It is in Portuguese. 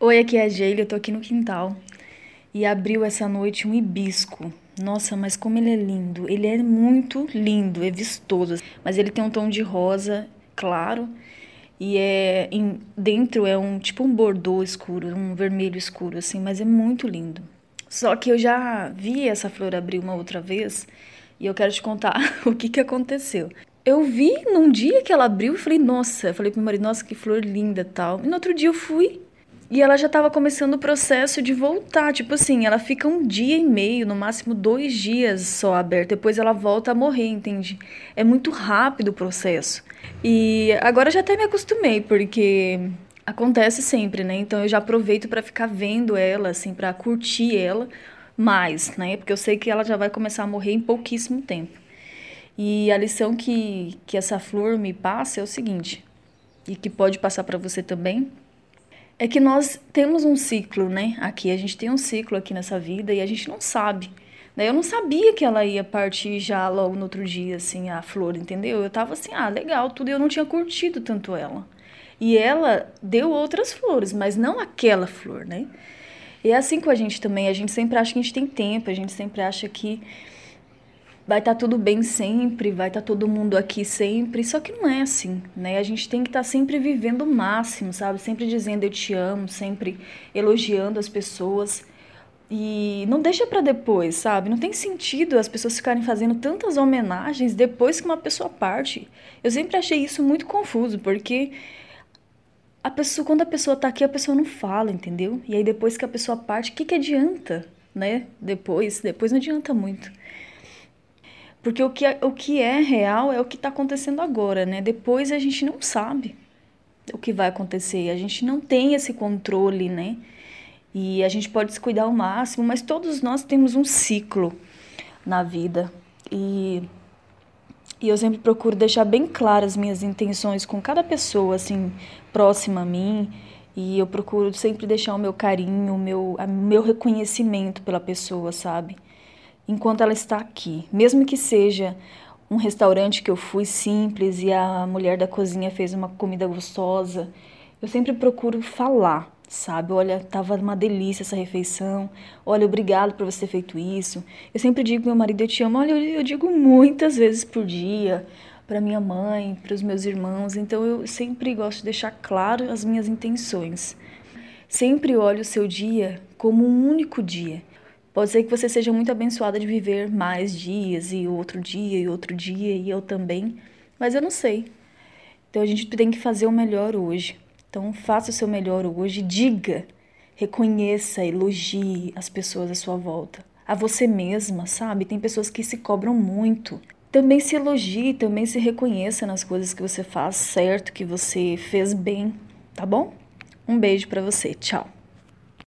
Oi, aqui é a Geile, eu tô aqui no quintal. E abriu essa noite um hibisco. Nossa, mas como ele é lindo. Ele é muito lindo, é vistoso. Mas ele tem um tom de rosa claro. E é em, dentro é um tipo um bordô escuro, um vermelho escuro assim, mas é muito lindo. Só que eu já vi essa flor abrir uma outra vez e eu quero te contar o que que aconteceu. Eu vi num dia que ela abriu e falei, nossa, eu falei pro meu marido, nossa, que flor linda tal. E no outro dia eu fui e ela já estava começando o processo de voltar. Tipo assim, ela fica um dia e meio, no máximo dois dias só aberta. Depois ela volta a morrer, entende? É muito rápido o processo. E agora já até me acostumei, porque acontece sempre, né? Então eu já aproveito para ficar vendo ela, assim, para curtir ela mais, né? Porque eu sei que ela já vai começar a morrer em pouquíssimo tempo. E a lição que, que essa flor me passa é o seguinte, e que pode passar para você também, é que nós temos um ciclo, né? Aqui, a gente tem um ciclo aqui nessa vida e a gente não sabe. Né? Eu não sabia que ela ia partir já logo no outro dia, assim, a flor, entendeu? Eu tava assim, ah, legal, tudo, eu não tinha curtido tanto ela. E ela deu outras flores, mas não aquela flor, né? E é assim com a gente também, a gente sempre acha que a gente tem tempo, a gente sempre acha que vai estar tá tudo bem sempre, vai estar tá todo mundo aqui sempre. Só que não é assim, né? A gente tem que estar tá sempre vivendo o máximo, sabe? Sempre dizendo eu te amo, sempre elogiando as pessoas. E não deixa para depois, sabe? Não tem sentido as pessoas ficarem fazendo tantas homenagens depois que uma pessoa parte. Eu sempre achei isso muito confuso, porque a pessoa, quando a pessoa tá aqui, a pessoa não fala, entendeu? E aí depois que a pessoa parte, o que, que adianta, né? Depois, depois não adianta muito. Porque o que é, o que é real é o que está acontecendo agora, né? Depois a gente não sabe o que vai acontecer, a gente não tem esse controle, né? E a gente pode se cuidar ao máximo, mas todos nós temos um ciclo na vida. E, e eu sempre procuro deixar bem claras as minhas intenções com cada pessoa, assim, próxima a mim. E eu procuro sempre deixar o meu carinho, o meu, o meu reconhecimento pela pessoa, sabe? Enquanto ela está aqui. Mesmo que seja um restaurante que eu fui simples e a mulher da cozinha fez uma comida gostosa, eu sempre procuro falar, sabe? Olha, tava uma delícia essa refeição. Olha, obrigado por você ter feito isso. Eu sempre digo meu marido, eu te amo. Olha, eu digo muitas vezes por dia para minha mãe, para os meus irmãos. Então eu sempre gosto de deixar claro as minhas intenções. Sempre olho o seu dia como um único dia. Pode ser que você seja muito abençoada de viver mais dias e outro dia e outro dia e eu também, mas eu não sei. Então a gente tem que fazer o melhor hoje. Então faça o seu melhor hoje, diga, reconheça, elogie as pessoas à sua volta. A você mesma, sabe? Tem pessoas que se cobram muito. Também se elogie, também se reconheça nas coisas que você faz certo, que você fez bem, tá bom? Um beijo para você. Tchau.